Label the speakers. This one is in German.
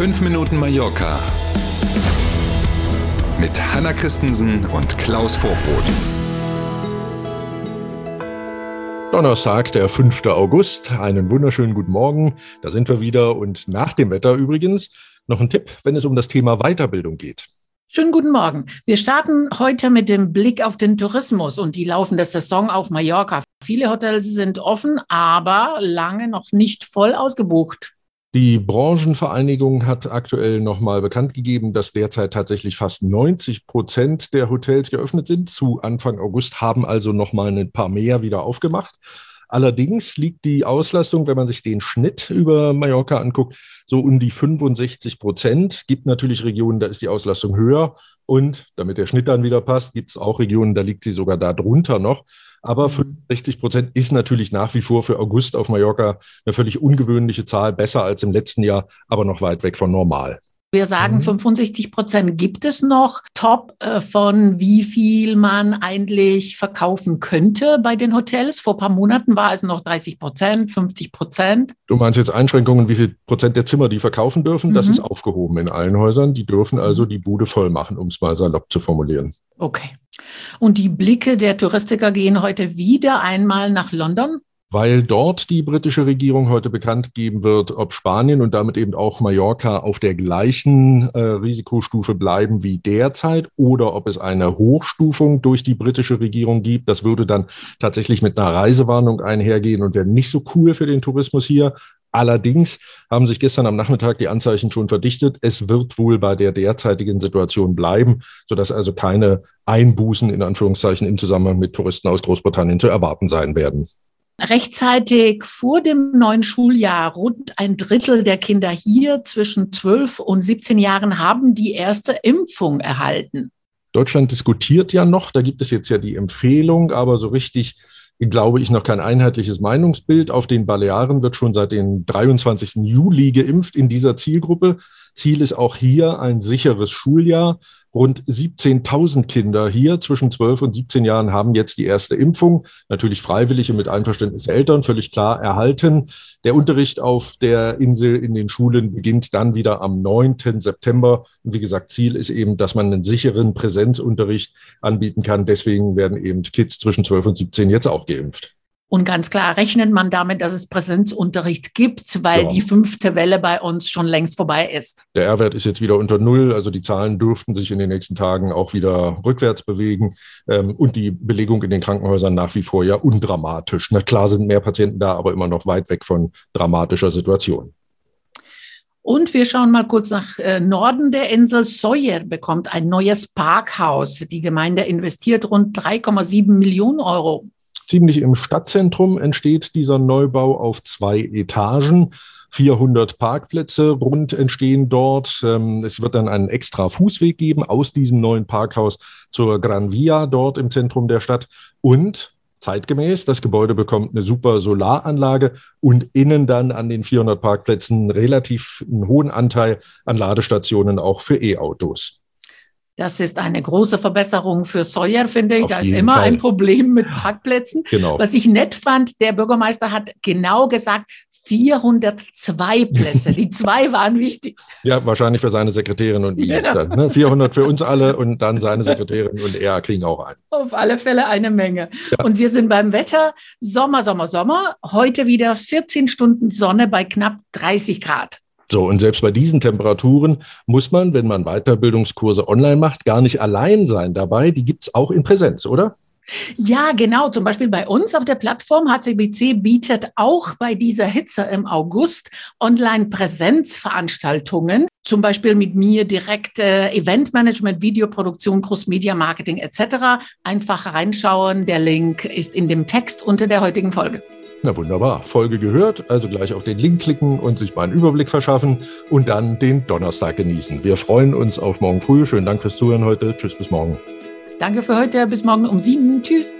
Speaker 1: 5 Minuten Mallorca mit Hanna Christensen und Klaus Vorbrot.
Speaker 2: Donnerstag, der 5. August. Einen wunderschönen guten Morgen. Da sind wir wieder. Und nach dem Wetter übrigens noch ein Tipp, wenn es um das Thema Weiterbildung geht.
Speaker 3: Schönen guten Morgen. Wir starten heute mit dem Blick auf den Tourismus und die laufende Saison auf Mallorca. Viele Hotels sind offen, aber lange noch nicht voll ausgebucht.
Speaker 2: Die Branchenvereinigung hat aktuell nochmal bekannt gegeben, dass derzeit tatsächlich fast 90 Prozent der Hotels geöffnet sind. Zu Anfang August haben also nochmal ein paar mehr wieder aufgemacht. Allerdings liegt die Auslastung, wenn man sich den Schnitt über Mallorca anguckt, so um die 65 Prozent. Gibt natürlich Regionen, da ist die Auslastung höher. Und damit der Schnitt dann wieder passt, gibt es auch Regionen, da liegt sie sogar da drunter noch. Aber 65 mhm. Prozent ist natürlich nach wie vor für August auf Mallorca eine völlig ungewöhnliche Zahl, besser als im letzten Jahr, aber noch weit weg von normal.
Speaker 3: Wir sagen, mhm. 65 Prozent gibt es noch. Top äh, von wie viel man eigentlich verkaufen könnte bei den Hotels. Vor ein paar Monaten war es noch 30 Prozent, 50 Prozent.
Speaker 2: Du meinst jetzt Einschränkungen, wie viel Prozent der Zimmer die verkaufen dürfen? Mhm. Das ist aufgehoben in allen Häusern. Die dürfen also die Bude voll machen, um es mal salopp zu formulieren.
Speaker 3: Okay. Und die Blicke der Touristiker gehen heute wieder einmal nach London
Speaker 2: weil dort die britische Regierung heute bekannt geben wird, ob Spanien und damit eben auch Mallorca auf der gleichen äh, Risikostufe bleiben wie derzeit oder ob es eine Hochstufung durch die britische Regierung gibt. Das würde dann tatsächlich mit einer Reisewarnung einhergehen und wäre nicht so cool für den Tourismus hier. Allerdings haben sich gestern am Nachmittag die Anzeichen schon verdichtet. Es wird wohl bei der derzeitigen Situation bleiben, sodass also keine Einbußen in Anführungszeichen im Zusammenhang mit Touristen aus Großbritannien zu erwarten sein werden.
Speaker 3: Rechtzeitig vor dem neuen Schuljahr, rund ein Drittel der Kinder hier zwischen 12 und 17 Jahren haben die erste Impfung erhalten.
Speaker 2: Deutschland diskutiert ja noch, da gibt es jetzt ja die Empfehlung, aber so richtig glaube ich noch kein einheitliches Meinungsbild. Auf den Balearen wird schon seit dem 23. Juli geimpft in dieser Zielgruppe. Ziel ist auch hier ein sicheres Schuljahr. Rund 17.000 Kinder hier zwischen 12 und 17 Jahren haben jetzt die erste Impfung, natürlich freiwillige mit Einverständnis Eltern, völlig klar erhalten. Der Unterricht auf der Insel in den Schulen beginnt dann wieder am 9. September. Und wie gesagt, Ziel ist eben, dass man einen sicheren Präsenzunterricht anbieten kann. Deswegen werden eben Kids zwischen 12 und 17 jetzt auch geimpft.
Speaker 3: Und ganz klar rechnet man damit, dass es Präsenzunterricht gibt, weil ja. die fünfte Welle bei uns schon längst vorbei ist.
Speaker 2: Der R-Wert ist jetzt wieder unter Null, also die Zahlen dürften sich in den nächsten Tagen auch wieder rückwärts bewegen ähm, und die Belegung in den Krankenhäusern nach wie vor ja undramatisch. Na klar sind mehr Patienten da, aber immer noch weit weg von dramatischer Situation.
Speaker 3: Und wir schauen mal kurz nach äh, Norden der Insel. Soyer bekommt ein neues Parkhaus. Die Gemeinde investiert rund 3,7 Millionen Euro.
Speaker 2: Ziemlich im Stadtzentrum entsteht dieser Neubau auf zwei Etagen. 400 Parkplätze rund entstehen dort. Ähm, es wird dann einen extra Fußweg geben aus diesem neuen Parkhaus zur Gran Via dort im Zentrum der Stadt. Und zeitgemäß, das Gebäude bekommt eine super Solaranlage und innen dann an den 400 Parkplätzen relativ einen hohen Anteil an Ladestationen auch für E-Autos.
Speaker 3: Das ist eine große Verbesserung für Sawyer, finde ich. Auf da ist immer Fall. ein Problem mit Parkplätzen. Genau. Was ich nett fand, der Bürgermeister hat genau gesagt, 402 Plätze. Die zwei waren wichtig.
Speaker 2: Ja, wahrscheinlich für seine Sekretärin und ihn. Genau. Dann, ne? 400 für uns alle und dann seine Sekretärin und er kriegen auch einen.
Speaker 3: Auf alle Fälle eine Menge. Ja. Und wir sind beim Wetter. Sommer, Sommer, Sommer. Heute wieder 14 Stunden Sonne bei knapp 30 Grad.
Speaker 2: So, und selbst bei diesen Temperaturen muss man, wenn man Weiterbildungskurse online macht, gar nicht allein sein dabei. Die gibt es auch in Präsenz, oder?
Speaker 3: Ja, genau. Zum Beispiel bei uns auf der Plattform HCBC bietet auch bei dieser Hitze im August Online-Präsenzveranstaltungen. Zum Beispiel mit mir direkt äh, Eventmanagement, Videoproduktion, Cross-Media-Marketing etc. Einfach reinschauen. Der Link ist in dem Text unter der heutigen Folge.
Speaker 2: Na wunderbar. Folge gehört, also gleich auf den Link klicken und sich mal einen Überblick verschaffen und dann den Donnerstag genießen. Wir freuen uns auf morgen früh. Schönen Dank fürs Zuhören heute. Tschüss, bis morgen.
Speaker 3: Danke für heute. Bis morgen um sieben. Tschüss.